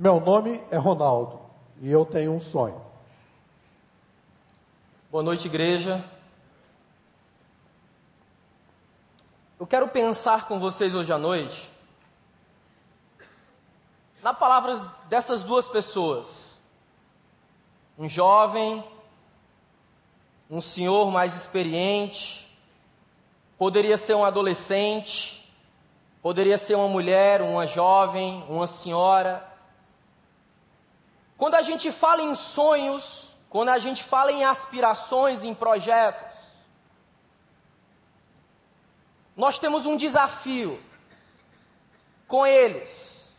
Meu nome é Ronaldo e eu tenho um sonho. Boa noite, igreja. Eu quero pensar com vocês hoje à noite na palavra dessas duas pessoas. Um jovem, um senhor mais experiente, poderia ser um adolescente, poderia ser uma mulher, uma jovem, uma senhora. Quando a gente fala em sonhos, quando a gente fala em aspirações, em projetos, nós temos um desafio com eles.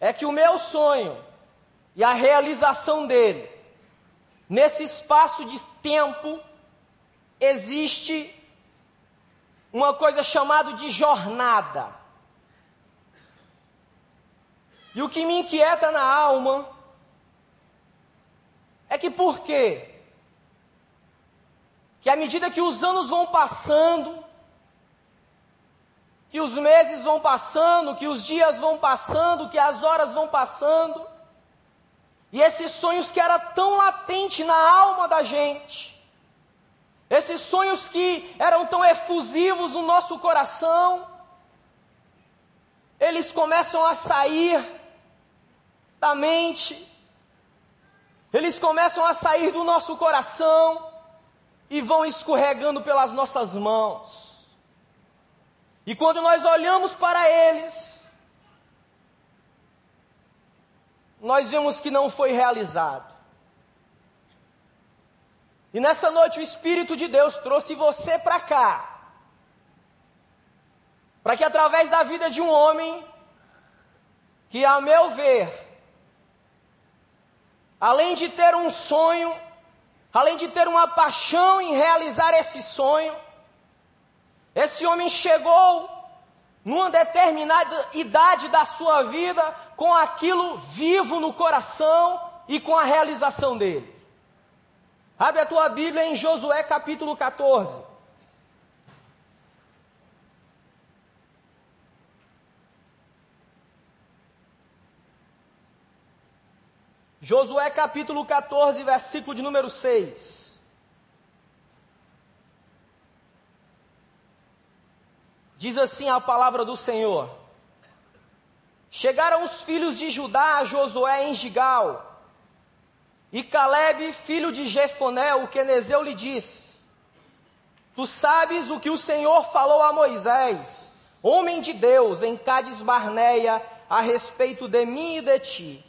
É que o meu sonho e a realização dele, nesse espaço de tempo, existe uma coisa chamada de jornada. E o que me inquieta na alma é que por quê? que à medida que os anos vão passando, que os meses vão passando, que os dias vão passando, que as horas vão passando, e esses sonhos que era tão latente na alma da gente, esses sonhos que eram tão efusivos no nosso coração, eles começam a sair da mente, eles começam a sair do nosso coração, e vão escorregando pelas nossas mãos. E quando nós olhamos para eles, nós vemos que não foi realizado. E nessa noite o Espírito de Deus trouxe você para cá, para que através da vida de um homem, que a meu ver, além de ter um sonho, além de ter uma paixão em realizar esse sonho, esse homem chegou numa determinada idade da sua vida com aquilo vivo no coração e com a realização dele. Abre a tua Bíblia em Josué capítulo 14. Josué capítulo 14, versículo de número 6. Diz assim a palavra do Senhor: Chegaram os filhos de Judá a Josué em Gigal, e Caleb, filho de Jefoné, o quenezeu, lhe disse: Tu sabes o que o Senhor falou a Moisés, homem de Deus, em Cades Barneia, a respeito de mim e de ti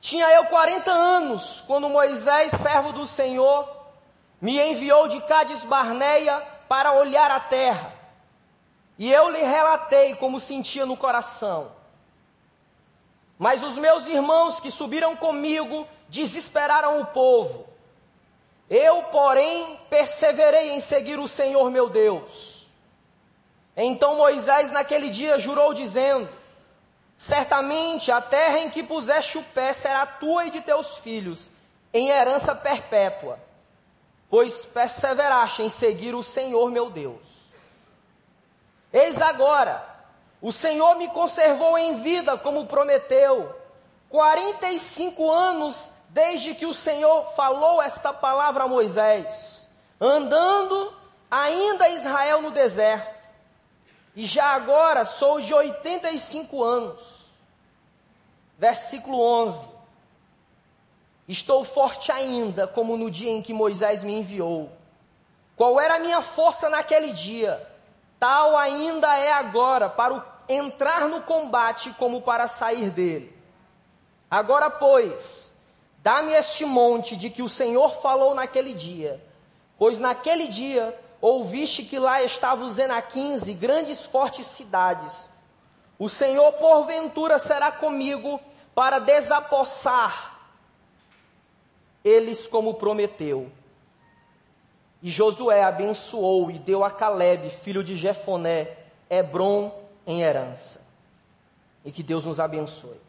tinha eu 40 anos quando Moisés, servo do Senhor, me enviou de Cádiz Barneia para olhar a terra. E eu lhe relatei como sentia no coração. Mas os meus irmãos que subiram comigo desesperaram o povo. Eu, porém, perseverei em seguir o Senhor meu Deus. Então Moisés naquele dia jurou, dizendo: Certamente a terra em que puseste o pé será tua e de teus filhos, em herança perpétua, pois perseveraste em seguir o Senhor meu Deus. Eis agora, o Senhor me conservou em vida como prometeu, 45 anos desde que o Senhor falou esta palavra a Moisés, andando ainda Israel no deserto e já agora sou de 85 anos. Versículo 11. Estou forte ainda, como no dia em que Moisés me enviou. Qual era a minha força naquele dia? Tal ainda é agora, para entrar no combate como para sair dele. Agora, pois, dá-me este monte de que o Senhor falou naquele dia, pois naquele dia ouviste que lá estavam os Enaquins e grandes fortes cidades. O Senhor, porventura, será comigo para desapossar eles como prometeu. E Josué abençoou e deu a Caleb, filho de Jefoné, Hebron em herança. E que Deus nos abençoe.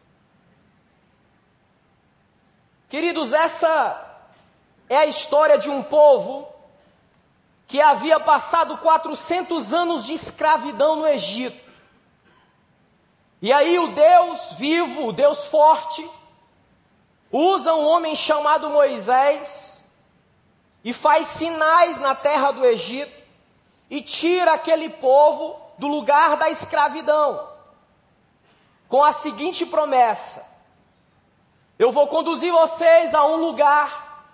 Queridos, essa é a história de um povo que havia passado 400 anos de escravidão no Egito. E aí o Deus vivo, o Deus forte, usa um homem chamado Moisés e faz sinais na terra do Egito e tira aquele povo do lugar da escravidão, com a seguinte promessa: Eu vou conduzir vocês a um lugar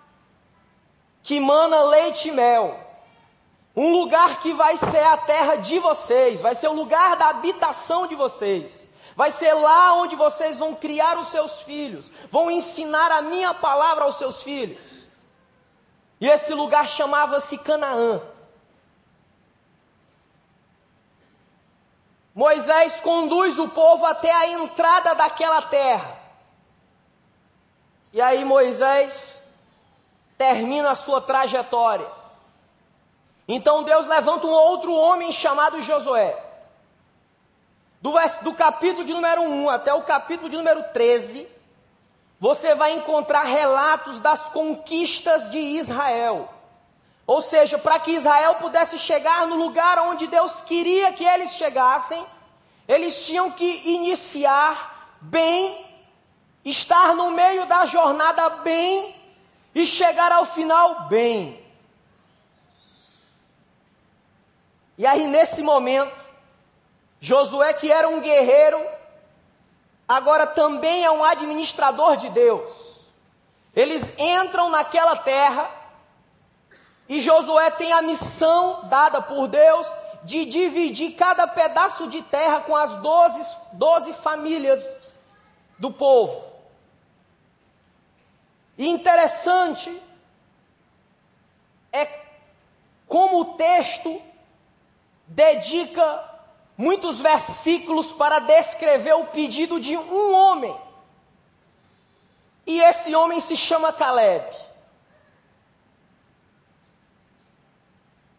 que mana leite e mel, um lugar que vai ser a terra de vocês, vai ser o lugar da habitação de vocês. Vai ser lá onde vocês vão criar os seus filhos, vão ensinar a minha palavra aos seus filhos. E esse lugar chamava-se Canaã. Moisés conduz o povo até a entrada daquela terra. E aí Moisés termina a sua trajetória. Então Deus levanta um outro homem chamado Josué. Do, do capítulo de número 1 até o capítulo de número 13, você vai encontrar relatos das conquistas de Israel. Ou seja, para que Israel pudesse chegar no lugar onde Deus queria que eles chegassem, eles tinham que iniciar bem, estar no meio da jornada bem e chegar ao final bem. E aí, nesse momento, Josué, que era um guerreiro, agora também é um administrador de Deus. Eles entram naquela terra e Josué tem a missão dada por Deus de dividir cada pedaço de terra com as doze, doze famílias do povo. E interessante é como o texto dedica muitos versículos para descrever o pedido de um homem. E esse homem se chama Caleb.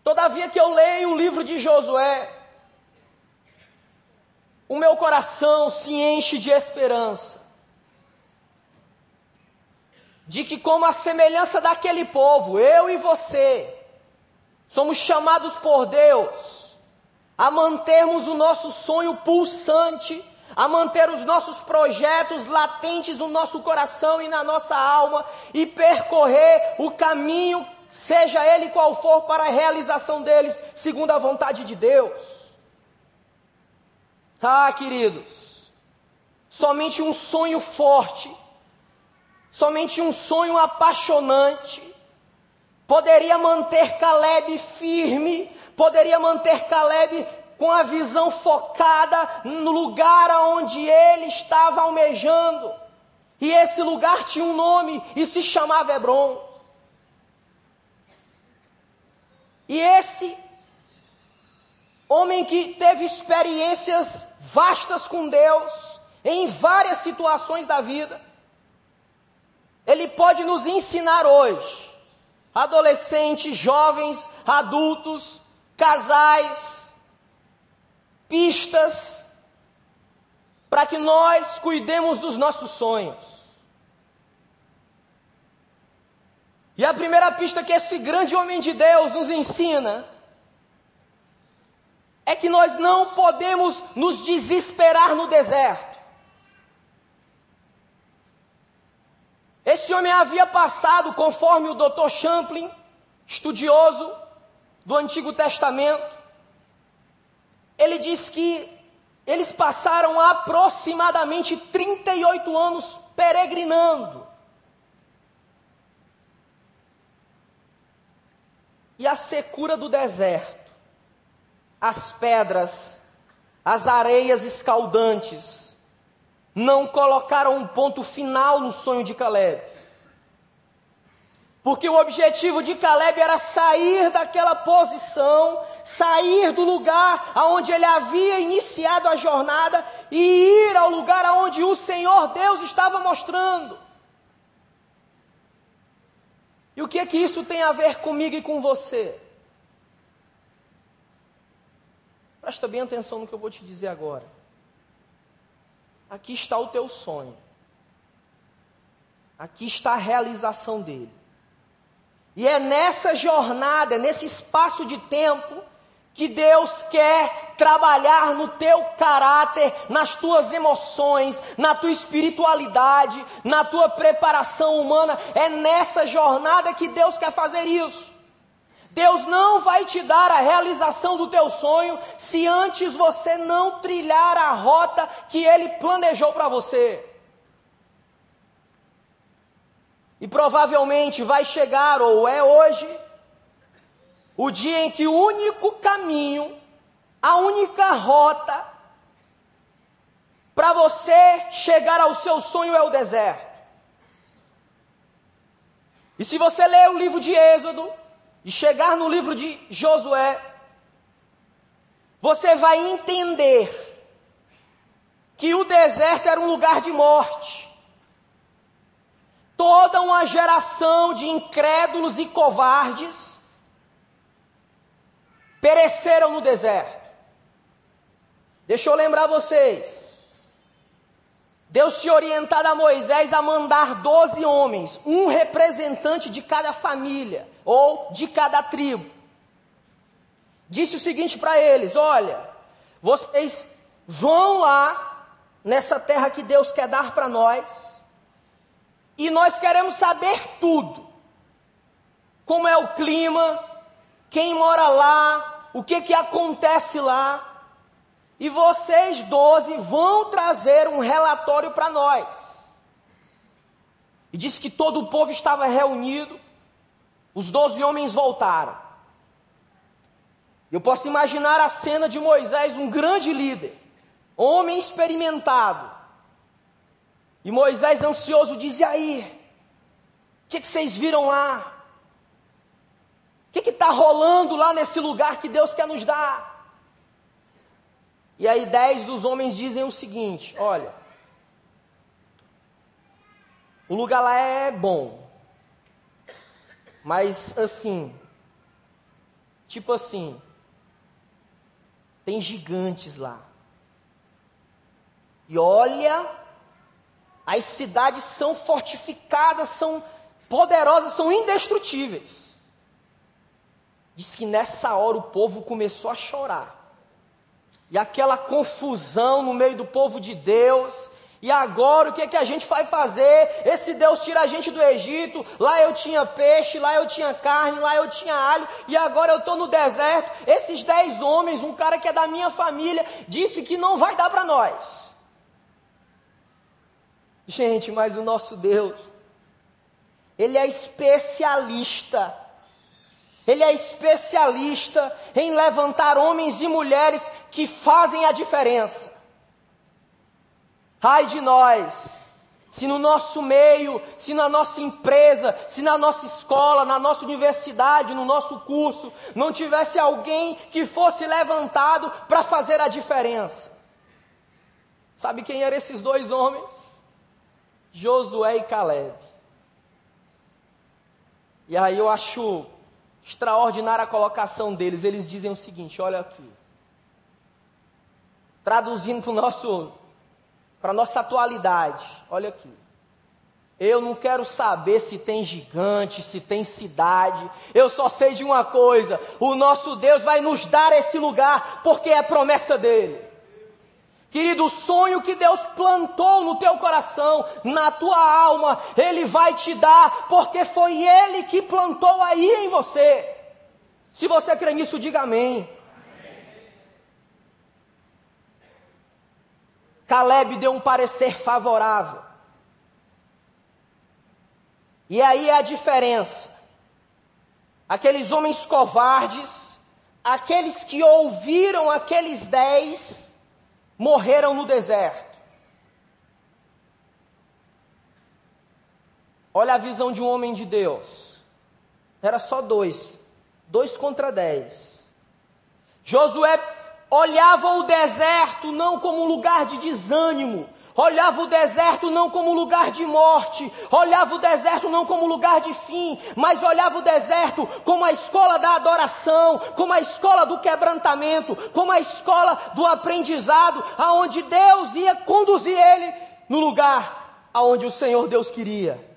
Todavia que eu leio o livro de Josué, o meu coração se enche de esperança. De que, como a semelhança daquele povo, eu e você, somos chamados por Deus a mantermos o nosso sonho pulsante, a manter os nossos projetos latentes no nosso coração e na nossa alma e percorrer o caminho, seja ele qual for, para a realização deles, segundo a vontade de Deus. Ah, queridos, somente um sonho forte, somente um sonho apaixonante, poderia manter Caleb firme poderia manter Caleb com a visão focada no lugar aonde ele estava almejando. E esse lugar tinha um nome e se chamava Hebron. E esse homem que teve experiências vastas com Deus em várias situações da vida, ele pode nos ensinar hoje, adolescentes, jovens, adultos, casais, pistas, para que nós cuidemos dos nossos sonhos. E a primeira pista que esse grande homem de Deus nos ensina é que nós não podemos nos desesperar no deserto. Esse homem havia passado, conforme o Dr. Champlin, estudioso, do Antigo Testamento, ele diz que eles passaram aproximadamente 38 anos peregrinando. E a secura do deserto, as pedras, as areias escaldantes, não colocaram um ponto final no sonho de Caleb. Porque o objetivo de Caleb era sair daquela posição, sair do lugar aonde ele havia iniciado a jornada e ir ao lugar aonde o Senhor Deus estava mostrando. E o que é que isso tem a ver comigo e com você? Presta bem atenção no que eu vou te dizer agora. Aqui está o teu sonho. Aqui está a realização dele. E é nessa jornada, nesse espaço de tempo, que Deus quer trabalhar no teu caráter, nas tuas emoções, na tua espiritualidade, na tua preparação humana. É nessa jornada que Deus quer fazer isso. Deus não vai te dar a realização do teu sonho se antes você não trilhar a rota que Ele planejou para você. E provavelmente vai chegar, ou é hoje, o dia em que o único caminho, a única rota para você chegar ao seu sonho é o deserto. E se você ler o livro de Êxodo e chegar no livro de Josué, você vai entender que o deserto era um lugar de morte. Toda uma geração de incrédulos e covardes pereceram no deserto. Deixa eu lembrar vocês. Deus tinha orientado a Moisés a mandar doze homens, um representante de cada família ou de cada tribo. Disse o seguinte para eles: Olha, vocês vão lá nessa terra que Deus quer dar para nós, e nós queremos saber tudo. Como é o clima, quem mora lá, o que, que acontece lá. E vocês doze vão trazer um relatório para nós. E disse que todo o povo estava reunido, os doze homens voltaram. Eu posso imaginar a cena de Moisés, um grande líder, homem experimentado. E Moisés, ansioso, diz: E aí? O que, que vocês viram lá? O que está rolando lá nesse lugar que Deus quer nos dar? E aí dez dos homens dizem o seguinte: olha, o lugar lá é bom, mas assim, tipo assim, tem gigantes lá. E olha, as cidades são fortificadas, são poderosas, são indestrutíveis. Diz que nessa hora o povo começou a chorar. E aquela confusão no meio do povo de Deus. E agora o que, é que a gente vai fazer? Esse Deus tira a gente do Egito. Lá eu tinha peixe, lá eu tinha carne, lá eu tinha alho. E agora eu estou no deserto. Esses dez homens, um cara que é da minha família, disse que não vai dar para nós. Gente, mas o nosso Deus, Ele é especialista ele é especialista em levantar homens e mulheres que fazem a diferença. Ai de nós, se no nosso meio, se na nossa empresa, se na nossa escola, na nossa universidade, no nosso curso, não tivesse alguém que fosse levantado para fazer a diferença. Sabe quem eram esses dois homens? Josué e Caleb. E aí eu acho extraordinária a colocação deles. Eles dizem o seguinte: olha aqui. Traduzindo para nosso para nossa atualidade, olha aqui. Eu não quero saber se tem gigante, se tem cidade. Eu só sei de uma coisa: o nosso Deus vai nos dar esse lugar, porque é promessa dele. Querido, o sonho que Deus plantou no teu coração, na tua alma, Ele vai te dar, porque foi Ele que plantou aí em você. Se você crê nisso, diga amém. Caleb deu um parecer favorável. E aí é a diferença. Aqueles homens covardes, aqueles que ouviram aqueles dez, morreram no deserto. Olha a visão de um homem de Deus. Era só dois, dois contra dez. Josué olhava o deserto não como um lugar de desânimo, olhava o deserto não como lugar de morte, olhava o deserto não como lugar de fim, mas olhava o deserto como a escola da adoração, como a escola do quebrantamento, como a escola do aprendizado, aonde Deus ia conduzir ele no lugar aonde o Senhor Deus queria.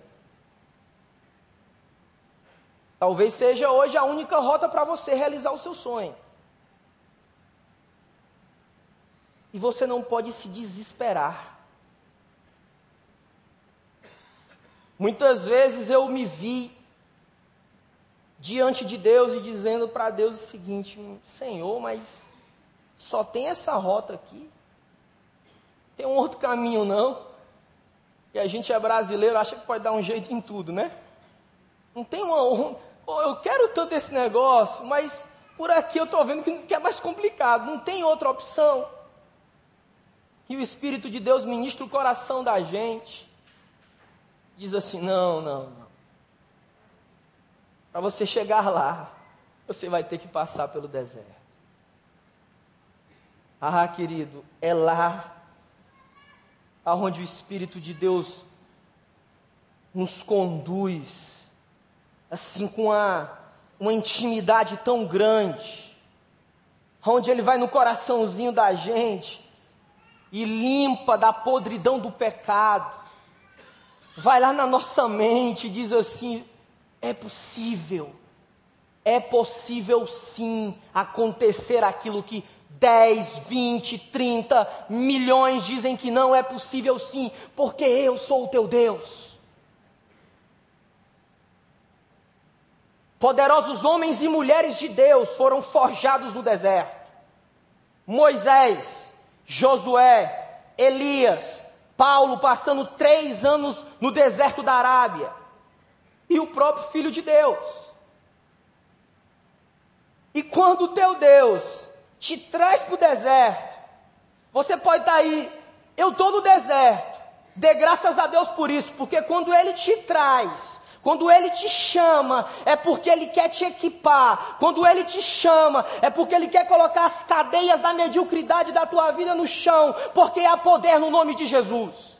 Talvez seja hoje a única rota para você realizar o seu sonho. E você não pode se desesperar. Muitas vezes eu me vi diante de Deus e dizendo para Deus o seguinte: Senhor, mas só tem essa rota aqui? Tem um outro caminho não? E a gente é brasileiro, acha que pode dar um jeito em tudo, né? Não tem uma. Eu quero tanto esse negócio, mas por aqui eu estou vendo que é mais complicado, não tem outra opção. E o Espírito de Deus ministra o coração da gente. Diz assim: não, não, não. Para você chegar lá, você vai ter que passar pelo deserto. Ah, querido, é lá aonde o Espírito de Deus nos conduz, assim com a, uma intimidade tão grande, onde Ele vai no coraçãozinho da gente e limpa da podridão do pecado, vai lá na nossa mente e diz assim: é possível, é possível sim acontecer aquilo que 10, 20, 30 milhões dizem que não é possível sim, porque eu sou o teu Deus. Poderosos homens e mulheres de Deus foram forjados no deserto. Moisés, Josué, Elias, Paulo passando três anos no deserto da Arábia. E o próprio Filho de Deus. E quando o teu Deus te traz para o deserto. Você pode estar tá aí, eu estou no deserto. Dê graças a Deus por isso, porque quando Ele te traz, quando Ele te chama, é porque Ele quer te equipar. Quando Ele te chama, é porque Ele quer colocar as cadeias da mediocridade da tua vida no chão, porque há poder no nome de Jesus.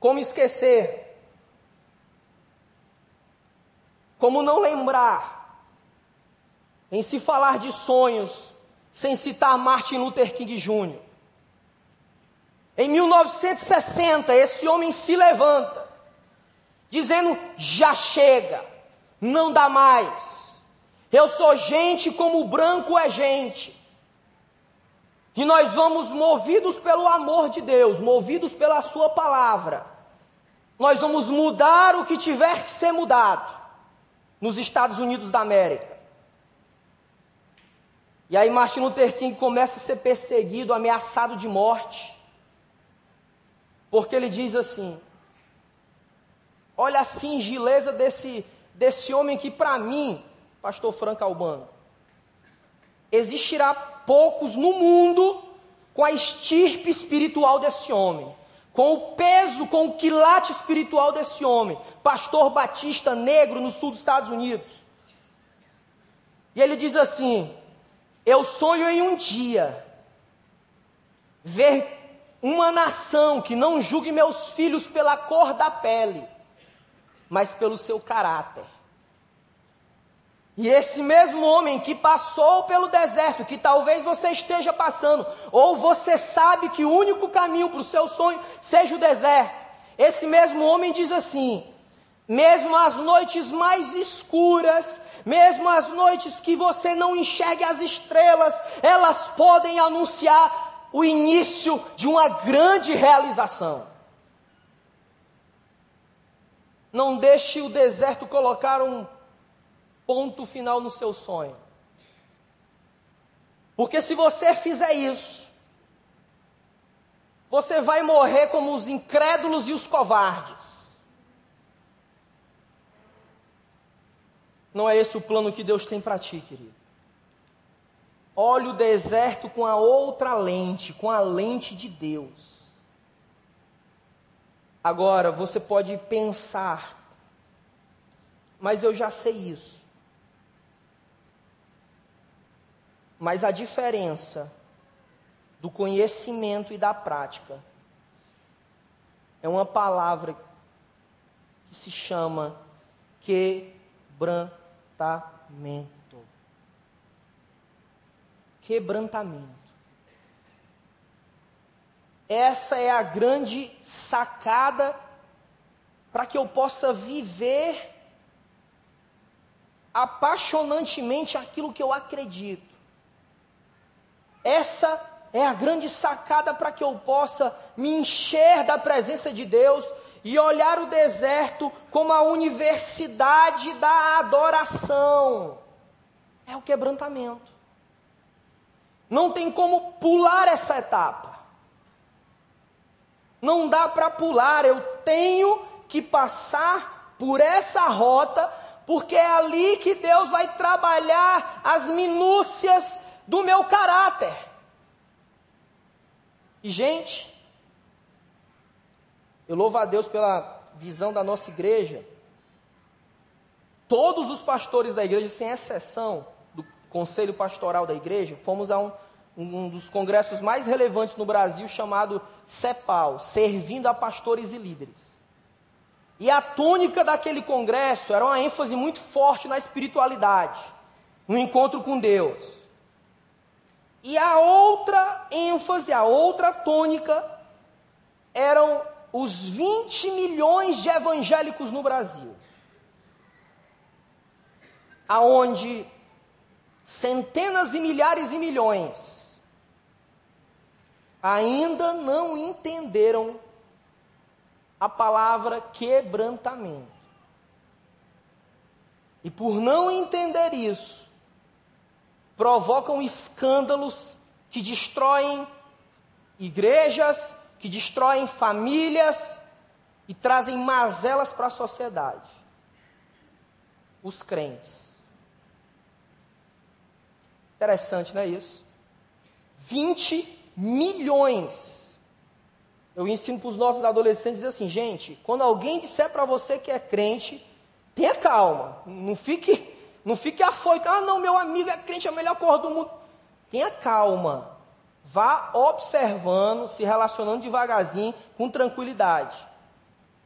Como esquecer Como não lembrar, em se falar de sonhos, sem citar Martin Luther King Jr. Em 1960, esse homem se levanta, dizendo: já chega, não dá mais. Eu sou gente como o branco é gente. E nós vamos movidos pelo amor de Deus, movidos pela Sua palavra. Nós vamos mudar o que tiver que ser mudado nos Estados Unidos da América. E aí Martin Luther King começa a ser perseguido, ameaçado de morte. Porque ele diz assim: Olha a singileza desse, desse homem que, para mim, pastor Franco Albano, existirá poucos no mundo com a estirpe espiritual desse homem com o peso, com o quilate espiritual desse homem, pastor batista negro no sul dos Estados Unidos. E ele diz assim: Eu sonho em um dia ver uma nação que não julgue meus filhos pela cor da pele, mas pelo seu caráter. E esse mesmo homem que passou pelo deserto, que talvez você esteja passando, ou você sabe que o único caminho para o seu sonho seja o deserto, esse mesmo homem diz assim: mesmo as noites mais escuras, mesmo as noites que você não enxergue as estrelas, elas podem anunciar o início de uma grande realização. Não deixe o deserto colocar um ponto final no seu sonho. Porque se você fizer isso, você vai morrer como os incrédulos e os covardes. Não é esse o plano que Deus tem para ti, querido. Olhe o deserto com a outra lente, com a lente de Deus. Agora, você pode pensar, mas eu já sei isso. Mas a diferença do conhecimento e da prática é uma palavra que se chama quebrantamento. Quebrantamento. Essa é a grande sacada para que eu possa viver apaixonantemente aquilo que eu acredito. Essa é a grande sacada para que eu possa me encher da presença de Deus e olhar o deserto como a universidade da adoração. É o quebrantamento. Não tem como pular essa etapa. Não dá para pular, eu tenho que passar por essa rota, porque é ali que Deus vai trabalhar as minúcias do meu caráter. E, gente, eu louvo a Deus pela visão da nossa igreja. Todos os pastores da igreja, sem exceção conselho pastoral da igreja, fomos a um, um dos congressos mais relevantes no Brasil, chamado CEPAL Servindo a Pastores e Líderes. E a tônica daquele congresso era uma ênfase muito forte na espiritualidade, no encontro com Deus. E a outra ênfase, a outra tônica, eram os 20 milhões de evangélicos no Brasil. Aonde centenas e milhares e milhões ainda não entenderam a palavra quebrantamento. E por não entender isso, provocam escândalos que destroem igrejas, que destroem famílias e trazem mazelas para a sociedade. Os crentes. Interessante, não é isso? 20 milhões. Eu ensino para os nossos adolescentes assim, gente, quando alguém disser para você que é crente, tenha calma, não fique, não fique afoito. Ah, não, meu amigo é crente, é a melhor cor do mundo. Tenha calma. Vá observando, se relacionando devagarzinho, com tranquilidade.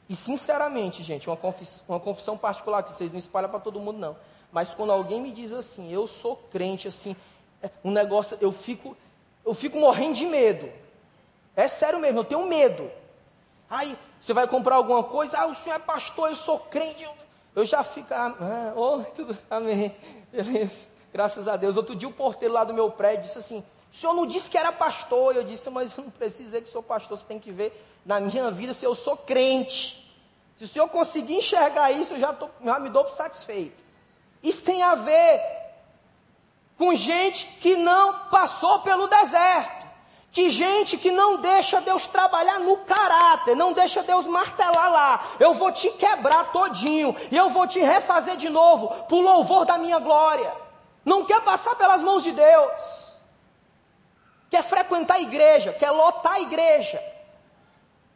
E sinceramente, gente, uma confissão, uma confissão particular que vocês não espalham para todo mundo, não. Mas quando alguém me diz assim, eu sou crente, assim, é um negócio, eu fico, eu fico morrendo de medo. É sério mesmo, eu tenho medo. Aí, você vai comprar alguma coisa, ah, o senhor é pastor, eu sou crente. Eu, já fico, ah, ah oh, tudo, amém, beleza, graças a Deus. Outro dia o porteiro lá do meu prédio disse assim, o senhor não disse que era pastor. Eu disse, mas eu não preciso dizer que sou pastor. Você tem que ver na minha vida se eu sou crente. Se o senhor conseguir enxergar isso, eu já, tô, já me dou satisfeito. Isso tem a ver com gente que não passou pelo deserto. Que gente que não deixa Deus trabalhar no caráter, não deixa Deus martelar lá. Eu vou te quebrar todinho e eu vou te refazer de novo, por louvor da minha glória. Não quer passar pelas mãos de Deus quer frequentar a igreja, quer lotar a igreja.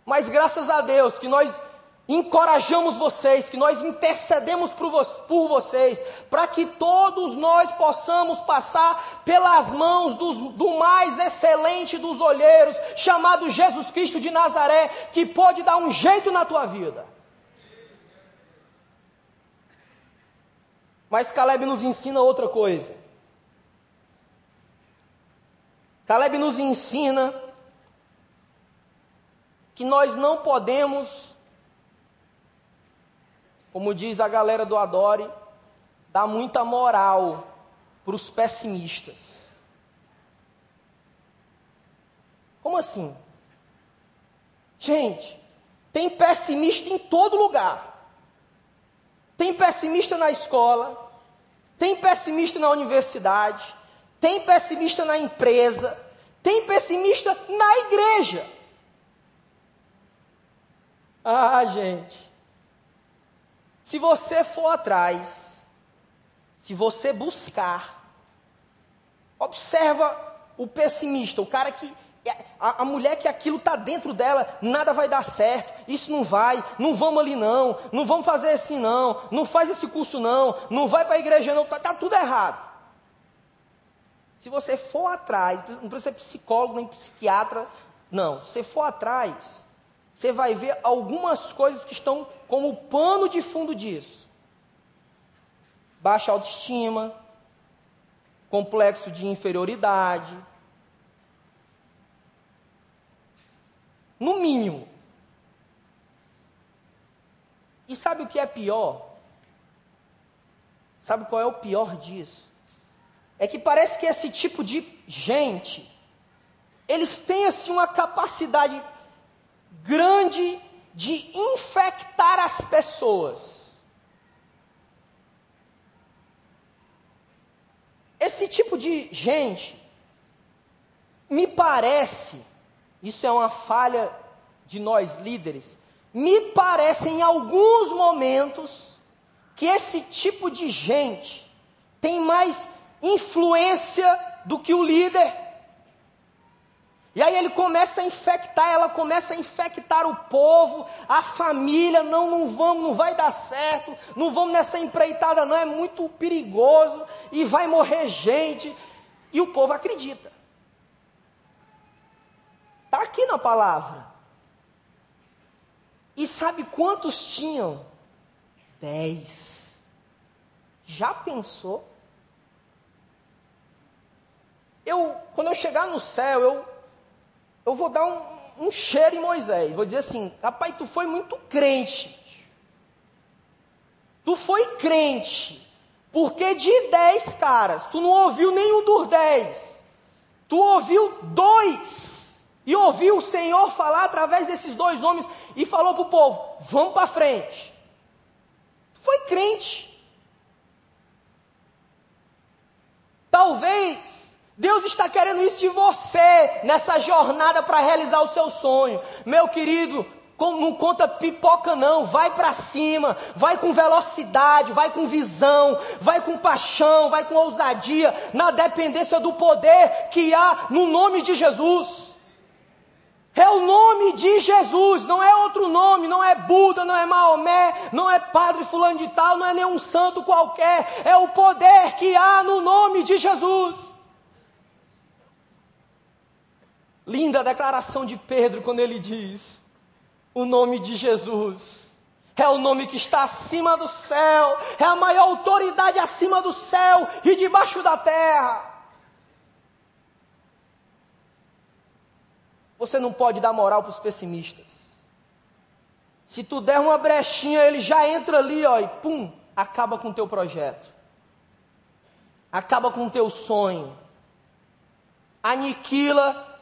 Mas graças a Deus que nós encorajamos vocês, que nós intercedemos por, vocês, para que todos nós possamos passar pelas mãos dos, do mais excelente dos olheiros, chamado Jesus Cristo de Nazaré, que pode dar um jeito na tua vida. Mas Caleb nos ensina outra coisa. Caleb nos ensina que nós não podemos, como diz a galera do Adore, dar muita moral para os pessimistas. Como assim? Gente, tem pessimista em todo lugar. Tem pessimista na escola, tem pessimista na universidade, tem pessimista na empresa, tem pessimista na igreja. Ah, gente. Se você for atrás, se você buscar, observa o pessimista, o cara que a, a, mulher que aquilo está dentro dela, nada vai dar certo, isso não vai, não vamos ali não, não vamos fazer assim não, não faz esse curso não, não vai para a igreja não, está tá tudo errado. Se você for atrás, não precisa ser psicólogo nem psiquiatra, não. Se você for atrás, você vai ver algumas coisas que estão como pano de fundo disso: baixa autoestima, complexo de inferioridade. No mínimo. E sabe o que é pior? Sabe qual é o pior disso? É que parece que esse tipo de gente, eles têm assim uma capacidade grande de infectar as pessoas. Esse tipo de gente, me parece, isso é uma falha de nós líderes, me parece em alguns momentos que esse tipo de gente tem mais influência do que o líder. E aí ele começa a infectar, ela começa a infectar o povo, a família, não, não vamos, não vai dar certo, não vamos nessa empreitada não, é muito perigoso e vai morrer gente. E o povo acredita. Está aqui na palavra. E sabe quantos tinham? Dez. Já pensou? Eu, quando eu chegar no céu, eu eu vou dar um, um cheiro em Moisés. Vou dizer assim: rapaz, tu foi muito crente. Tu foi crente. Porque de dez caras, tu não ouviu nenhum dos dez. Tu ouviu dois. E ouviu o Senhor falar através desses dois homens. E falou para o povo: vamos para frente. Tu foi crente. Talvez Deus está querendo isso de você nessa jornada para realizar o seu sonho. Meu querido, não conta pipoca não, vai para cima, vai com velocidade, vai com visão, vai com paixão, vai com ousadia, na dependência do poder que há no nome de Jesus. É o nome de Jesus, não é outro nome, não é Buda, não é Maomé, não é Padre Fulano de Tal, não é nenhum santo qualquer, é o poder que há no nome de Jesus. Linda a declaração de Pedro quando ele diz: o nome de Jesus é o nome que está acima do céu, é a maior autoridade acima do céu e debaixo da terra. Você não pode dar moral para os pessimistas. Se tu der uma brechinha, ele já entra ali, ó, e pum, acaba com o teu projeto. Acaba com o teu sonho. Aniquila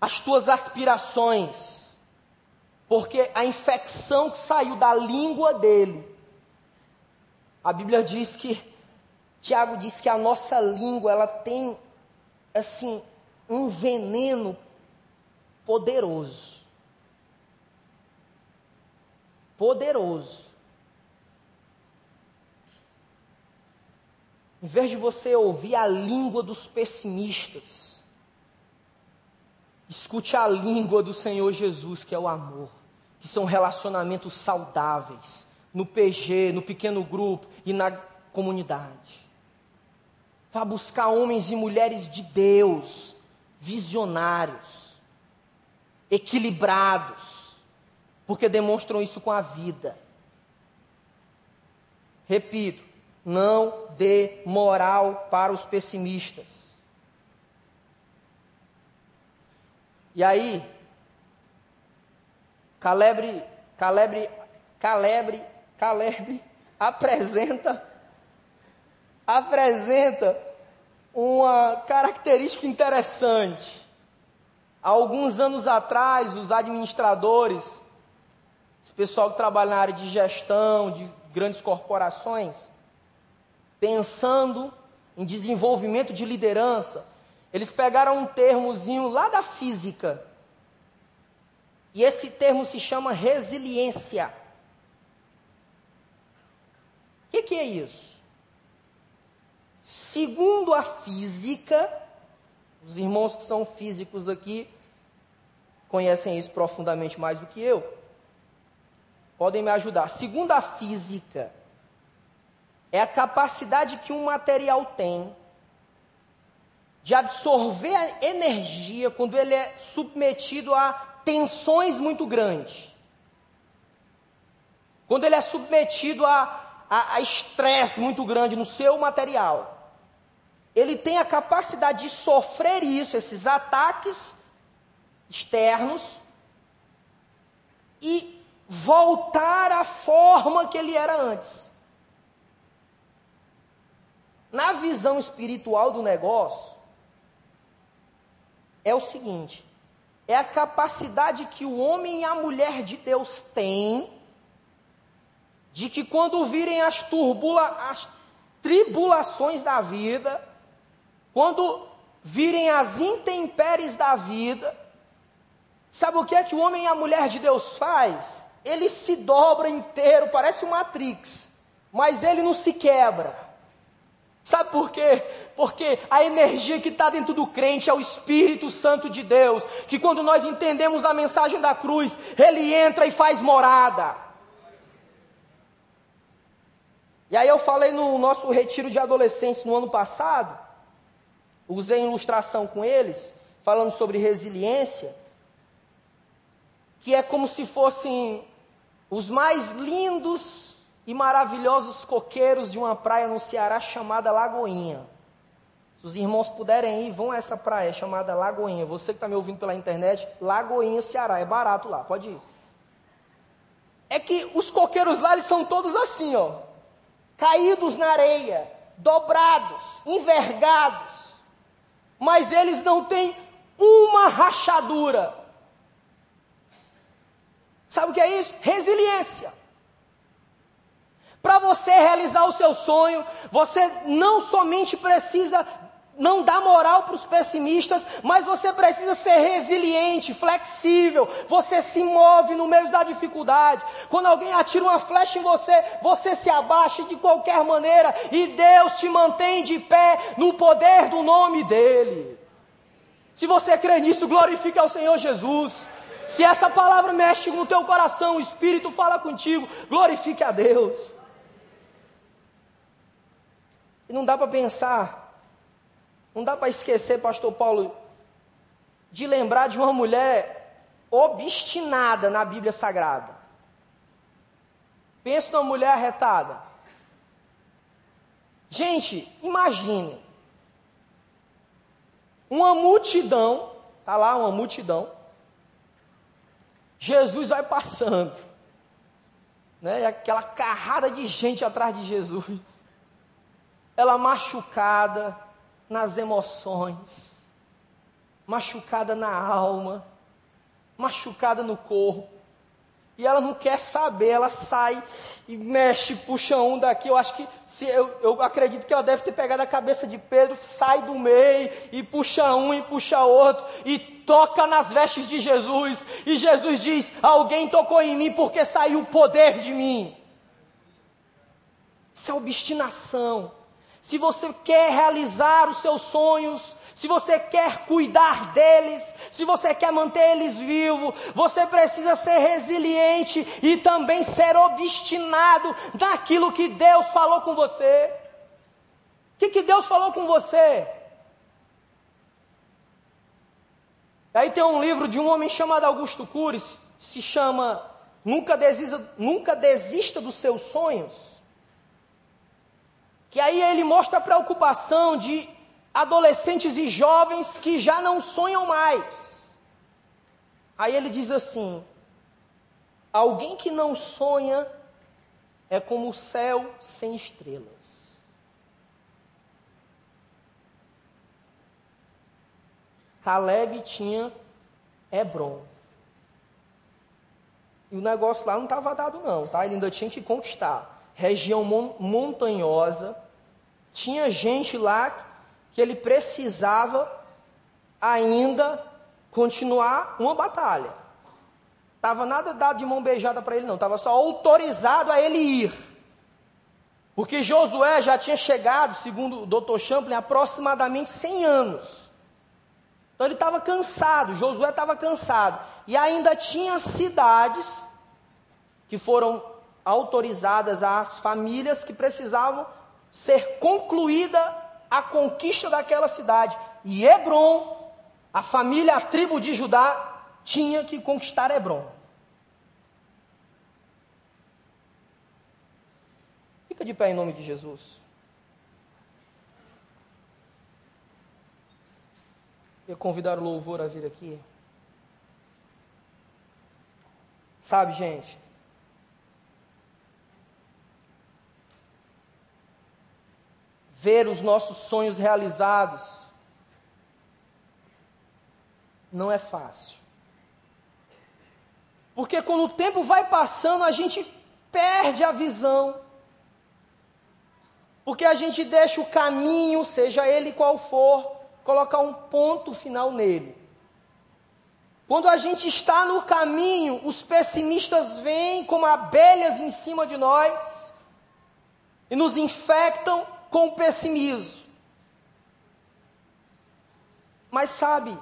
as tuas aspirações, porque a infecção que saiu da língua dele, a Bíblia diz que, Tiago diz que a nossa língua, ela tem, assim, um veneno poderoso. Poderoso. Em vez de você ouvir a língua dos pessimistas, Escute a língua do Senhor Jesus, que é o amor, que são relacionamentos saudáveis, no PG, no pequeno grupo e na comunidade. Vá buscar homens e mulheres de Deus, visionários, equilibrados, porque demonstram isso com a vida. Repito, não dê moral para os pessimistas. E aí, Calebre, Calebre, Calebre, Calebre apresenta apresenta uma característica interessante. Há alguns anos atrás, os administradores, esse pessoal que trabalha na área de gestão de grandes corporações, pensando em desenvolvimento de liderança, eles pegaram um termozinho lá da física. E esse termo se chama resiliência. O que, que é isso? Segundo a física, os irmãos que são físicos aqui conhecem isso profundamente mais do que eu. Podem me ajudar. Segundo a física, é a capacidade que um material tem de absorver a energia quando ele é submetido a tensões muito grandes. Quando ele é submetido a estresse muito grande no seu material. Ele tem a capacidade de sofrer isso, esses ataques externos, e voltar à forma que ele era antes. na visão espiritual do negócio, é o seguinte: é a capacidade que o homem e a mulher de Deus têm de que quando virem as, turbula, as tribulações da vida, quando virem as intempéries da vida, sabe o que é que o homem e a mulher de Deus faz? Ele se dobra inteiro, parece um Matrix, mas ele não se quebra. Sabe por quê? Porque a energia que está dentro do crente é o Espírito Santo de Deus, que quando nós entendemos a mensagem da cruz, ele entra e faz morada. E aí eu falei no nosso retiro de adolescentes no ano passado, usei ilustração com eles, falando sobre resiliência, que é como se fossem os mais lindos e maravilhosos coqueiros de uma praia no Ceará chamada Lagoinha. Se os irmãos puderem ir, vão a essa praia chamada Lagoinha. Você que está me ouvindo pela internet, Lagoinha, Ceará, é barato lá, pode ir. É que os coqueiros lá, eles são todos assim, ó. Caídos na areia, dobrados, envergados. Mas eles não têm uma rachadura. Sabe o que é isso? Resiliência. Para você realizar o seu sonho, você não somente precisa não dar moral para os pessimistas, mas você precisa ser resiliente, flexível. Você se move no meio da dificuldade. Quando alguém atira uma flecha em você, você se abaixa de qualquer maneira e Deus te mantém de pé no poder do nome dEle. Se você crê nisso, glorifique ao Senhor Jesus. Se essa palavra mexe no teu coração, o Espírito fala contigo, glorifique a Deus. E não dá para pensar, não dá para esquecer, pastor Paulo, de lembrar de uma mulher obstinada na Bíblia Sagrada. Pensa numa mulher arretada. Gente, imagine. Uma multidão, tá lá uma multidão. Jesus vai passando. Né? E aquela carrada de gente atrás de Jesus ela machucada nas emoções, machucada na alma, machucada no corpo. E ela não quer saber, ela sai e mexe, puxa um daqui. Eu acho que, se, eu, eu acredito que ela deve ter pegado a cabeça de Pedro, sai do meio e puxa um e puxa outro e toca nas vestes de Jesus. E Jesus diz: Alguém tocou em mim porque saiu o poder de mim. Isso é obstinação se você quer realizar os seus sonhos, se você quer cuidar deles, se você quer manter eles vivos, você precisa ser resiliente e também ser obstinado naquilo que Deus falou com você. O que, que Deus falou com você? Aí tem um livro de um homem chamado Augusto Curies, se chama Nunca Desista, Nunca Desista dos Seus Sonhos. Que aí ele mostra a preocupação de adolescentes e jovens que já não sonham mais. Aí ele diz assim: alguém que não sonha é como o céu sem estrelas. Caleb tinha Hebron. E o negócio lá não estava dado, não, tá? Ele ainda tinha que conquistar região montanhosa, tinha gente lá que ele precisava ainda continuar uma batalha. Estava nada dado de mão beijada para ele, não, estava só autorizado a ele ir. Porque Josué já tinha chegado, segundo o Dr. Champlin, aproximadamente 100 anos. Então ele estava cansado, Josué estava cansado. E ainda tinha cidades que foram autorizadas às famílias que precisavam ser concluída a conquista daquela cidade. E Hebron, a família, a tribo de Judá, tinha que conquistar Hebron. Fica de pé em nome de Jesus. Eu convidar o louvor a vir aqui. Sabe, gente, ver os nossos sonhos realizados não é fácil. Porque quando o tempo vai passando, a gente perde a visão. Porque a gente deixa o caminho, seja ele qual for, colocar um ponto final nele. Quando a gente está no caminho, os pessimistas vêm como abelhas em cima de nós e nos infectam com o pessimismo. Mas sabe,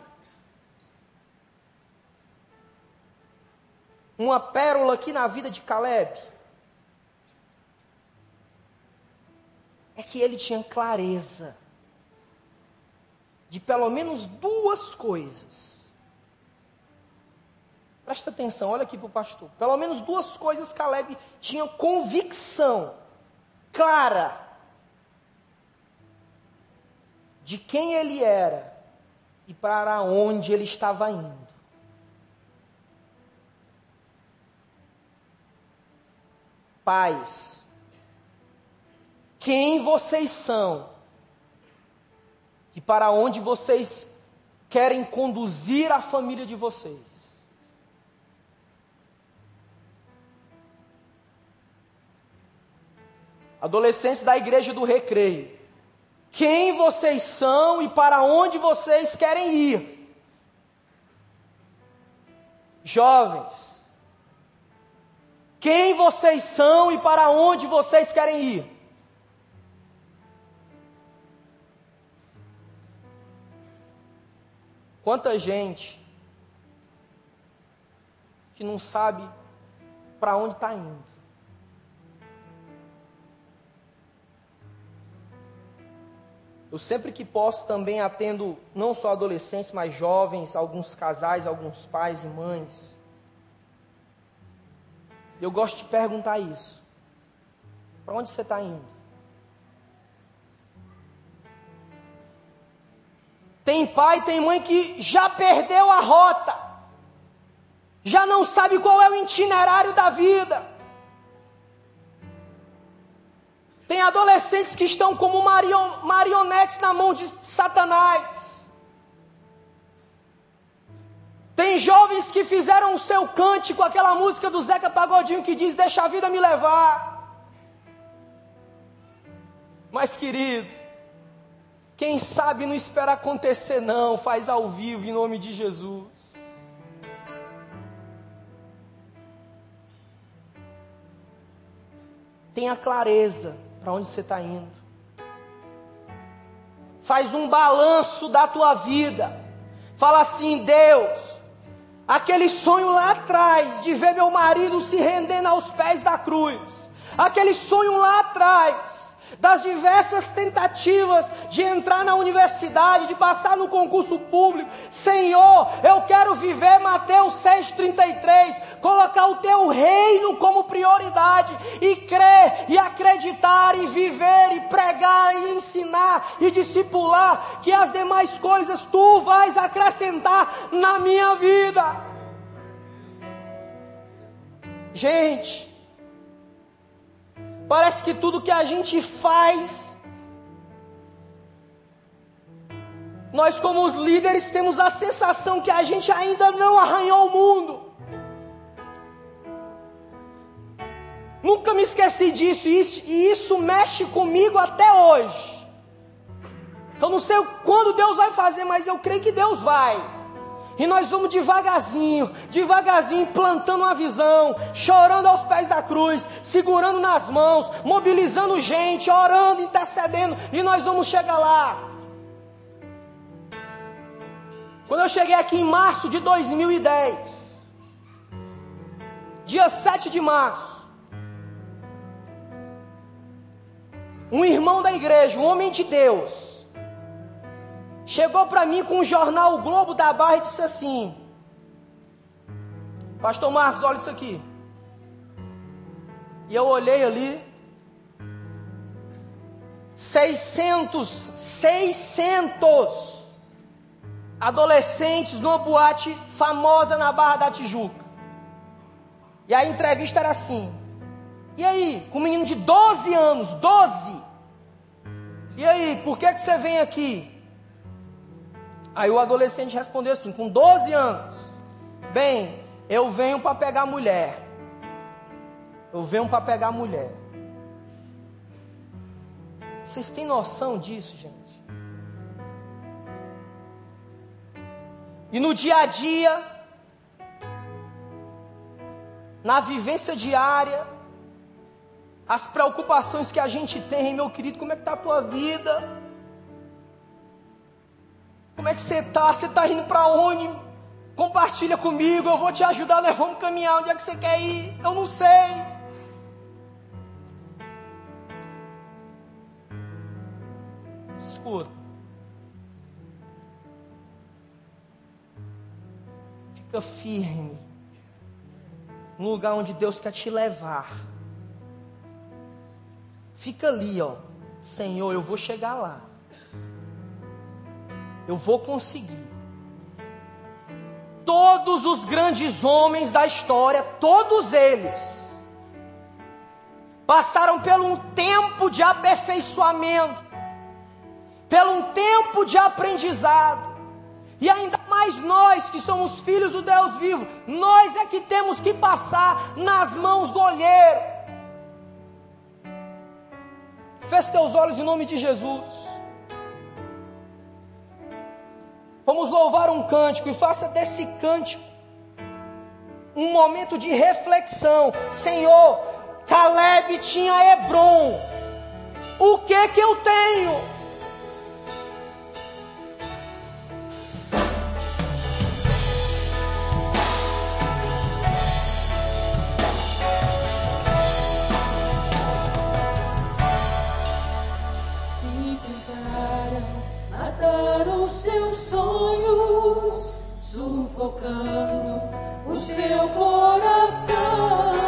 uma pérola aqui na vida de Caleb é que ele tinha clareza de pelo menos duas coisas. Presta atenção, olha aqui para o pastor. Pelo menos duas coisas Caleb tinha convicção clara de quem ele era e para onde ele estava indo. Pais, quem vocês são e para onde vocês querem conduzir a família de vocês. Adolescentes da igreja do recreio, quem vocês são e para onde vocês querem ir. Jovens, quem vocês são e para onde vocês querem ir. Quanta gente que não sabe para onde está indo. Eu sempre que posso também atendo não só adolescentes, mas jovens, alguns casais, alguns pais e mães. Eu gosto de perguntar isso. Para onde você está indo? Tem pai, tem mãe que já perdeu a rota, já não sabe qual é o itinerário da vida. Tem adolescentes que estão como marion, marionetes na mão de Satanás. Tem jovens que fizeram o seu cante com aquela música do Zeca Pagodinho que diz: Deixa a vida me levar. Mas, querido, quem sabe não espera acontecer, não, faz ao vivo em nome de Jesus. Tenha clareza para onde você está indo. Faz um balanço da tua vida. Fala assim, Deus, aquele sonho lá atrás de ver meu marido se rendendo aos pés da cruz, aquele sonho lá atrás das diversas tentativas de entrar na universidade, de passar no concurso público. Senhor, eu quero viver Mateus 6,33, colocar o teu reino como prioridade, e crer, e acreditar, e viver, e pregar, e ensinar, e discipular, que as demais coisas tu vais acrescentar na minha vida. Gente, Parece que tudo que a gente faz, nós, como os líderes, temos a sensação que a gente ainda não arranhou o mundo. Nunca me esqueci disso, e isso, e isso mexe comigo até hoje. Eu não sei quando Deus vai fazer, mas eu creio que Deus vai. E nós vamos devagarzinho, devagarzinho, plantando uma visão, chorando aos pés da cruz, segurando nas mãos, mobilizando gente, orando, intercedendo, e nós vamos chegar lá. Quando eu cheguei aqui em março de 2010, dia 7 de março, um irmão da igreja, um homem de Deus, chegou para mim com o jornal o Globo da Barra e disse assim: Pastor Marcos, olha isso aqui. E eu olhei ali, 600, 600 adolescentes numa boate famosa na Barra da Tijuca. E a entrevista era assim: E aí, com um menino de 12 anos, 12, E aí, por que, que você vem aqui? Aí o adolescente respondeu assim, com 12 anos: Bem, eu venho para pegar mulher. Eu venho para pegar mulher. Vocês têm noção disso, gente? E no dia a dia, na vivência diária, as preocupações que a gente tem, meu querido, como é que está a tua vida? Como é que você está? Você está indo para onde? Compartilha comigo, eu vou te ajudar, nós vamos caminhar. Onde é que você quer ir? Eu não sei. Escuta. Fica firme no lugar onde Deus quer te levar. Fica ali, ó. Senhor, eu vou chegar lá. Eu vou conseguir todos os grandes homens da história, todos eles, passaram por um tempo de aperfeiçoamento, por um tempo de aprendizado, e ainda mais nós que somos filhos do Deus vivo, nós é que temos que passar nas mãos do olheiro. Feche teus olhos em nome de Jesus. Vamos louvar um cântico e faça desse cântico um momento de reflexão. Senhor, Caleb tinha Hebron. O que que eu tenho? Sufocando o seu coração.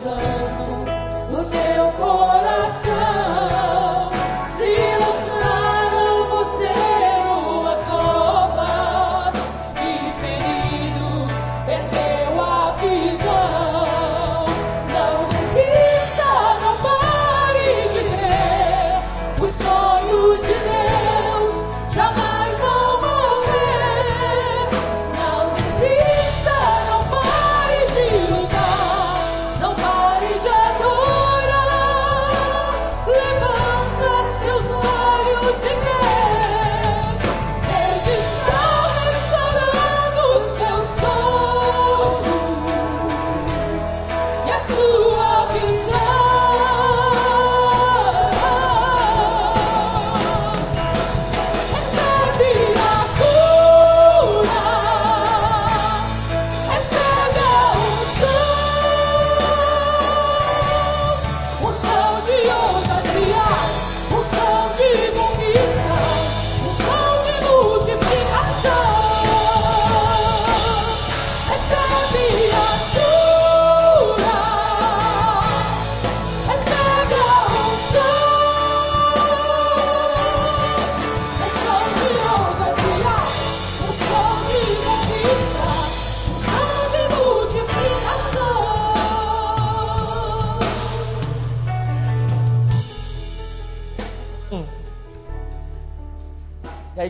Sufocando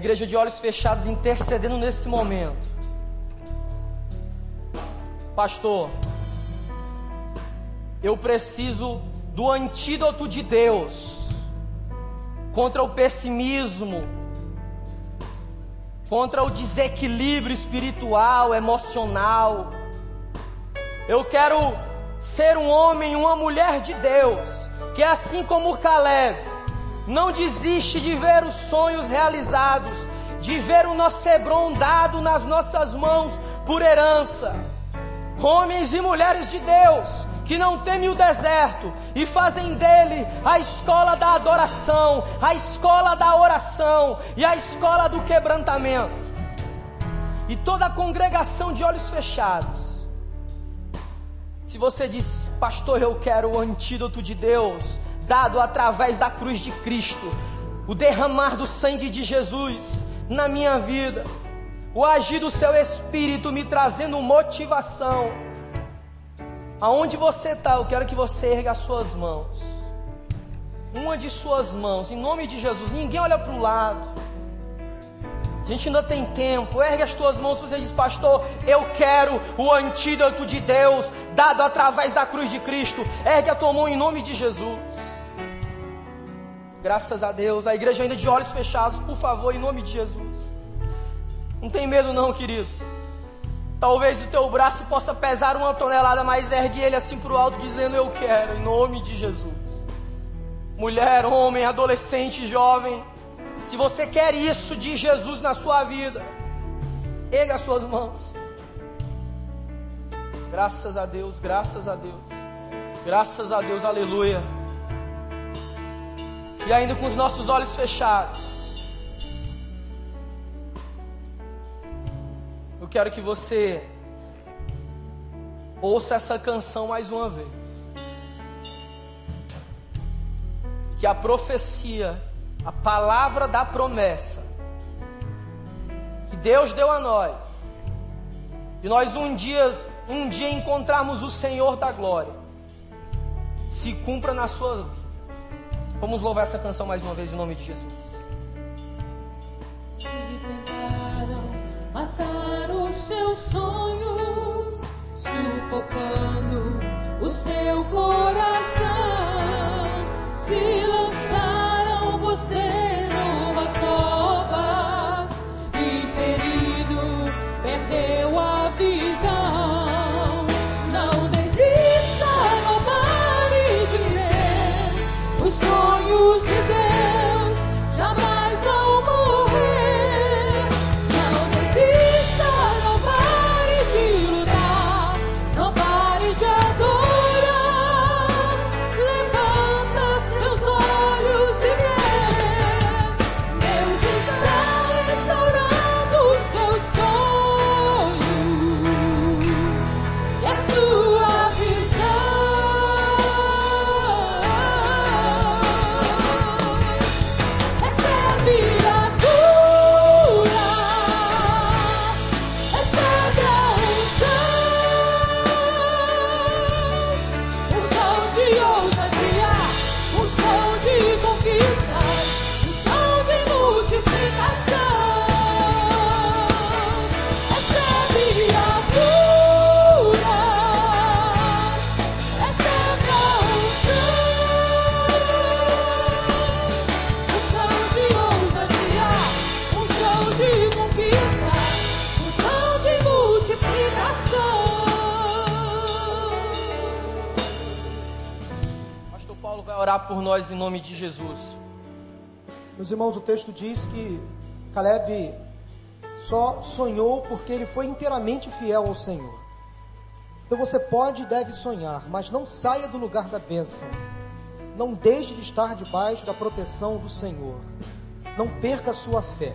igreja de olhos fechados intercedendo nesse momento. Pastor, eu preciso do antídoto de Deus contra o pessimismo, contra o desequilíbrio espiritual, emocional. Eu quero ser um homem, uma mulher de Deus, que assim como Caleb, não desiste de ver os sonhos realizados, de ver o nosso Hebron dado nas nossas mãos por herança. Homens e mulheres de Deus, que não temem o deserto e fazem dele a escola da adoração, a escola da oração e a escola do quebrantamento. E toda a congregação de olhos fechados. Se você diz, pastor, eu quero o antídoto de Deus, dado através da cruz de Cristo, o derramar do sangue de Jesus na minha vida, o agir do seu espírito me trazendo motivação Aonde você está, eu quero que você erga as suas mãos. Uma de suas mãos, em nome de Jesus. Ninguém olha para o lado. A gente ainda tem tempo. Ergue as tuas mãos. Você diz, pastor, eu quero o antídoto de Deus, dado através da cruz de Cristo. Ergue a tua mão em nome de Jesus. Graças a Deus. A igreja ainda de olhos fechados, por favor, em nome de Jesus. Não tem medo, não, querido. Talvez o teu braço possa pesar uma tonelada, mas ergue ele assim para o alto, dizendo: Eu quero, em nome de Jesus. Mulher, homem, adolescente, jovem, se você quer isso de Jesus na sua vida, ergue as suas mãos. Graças a Deus, graças a Deus, graças a Deus, aleluia. E ainda com os nossos olhos fechados. quero que você ouça essa canção mais uma vez. Que a profecia, a palavra da promessa, que Deus deu a nós, e nós um dia, um dia encontrarmos o Senhor da glória, se cumpra na sua vida. Vamos louvar essa canção mais uma vez em nome de Jesus. Se tentaram matar seus sonhos, sufocando o seu coração. Se nome de Jesus. Meus irmãos, o texto diz que Caleb só sonhou porque ele foi inteiramente fiel ao Senhor. Então você pode e deve sonhar, mas não saia do lugar da bênção. Não deixe de estar debaixo da proteção do Senhor. Não perca a sua fé.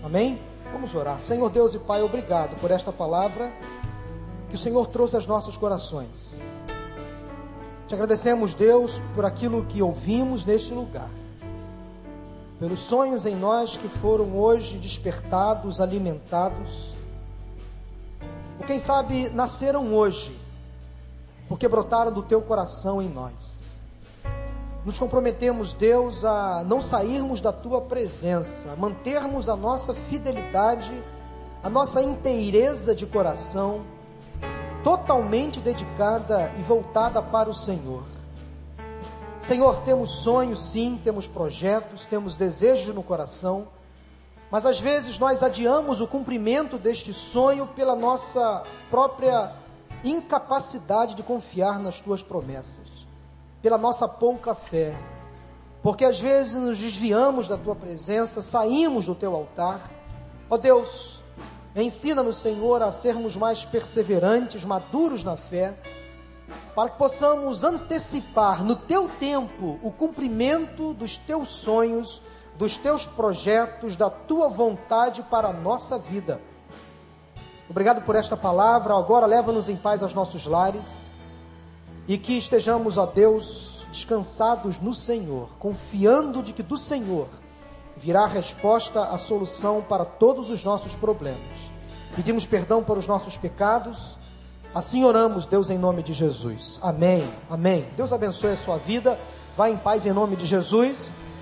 Amém? Vamos orar. Senhor Deus e Pai, obrigado por esta palavra que o Senhor trouxe aos nossos corações. Te agradecemos, Deus, por aquilo que ouvimos neste lugar. Pelos sonhos em nós que foram hoje despertados, alimentados. Ou quem sabe nasceram hoje, porque brotaram do teu coração em nós. nos comprometemos, Deus, a não sairmos da tua presença, a mantermos a nossa fidelidade, a nossa inteireza de coração, totalmente dedicada e voltada para o Senhor. Senhor, temos sonhos, sim, temos projetos, temos desejos no coração, mas às vezes nós adiamos o cumprimento deste sonho pela nossa própria incapacidade de confiar nas tuas promessas, pela nossa pouca fé, porque às vezes nos desviamos da tua presença, saímos do teu altar. Ó Deus, ensina-nos, Senhor, a sermos mais perseverantes, maduros na fé, para que possamos antecipar no teu tempo o cumprimento dos teus sonhos, dos teus projetos, da tua vontade para a nossa vida. Obrigado por esta palavra. Agora leva-nos em paz aos nossos lares e que estejamos, ó Deus, descansados no Senhor, confiando de que do Senhor virá a resposta, a solução para todos os nossos problemas. Pedimos perdão por os nossos pecados. Assim oramos, Deus, em nome de Jesus. Amém. Amém. Deus abençoe a sua vida. Vá em paz em nome de Jesus.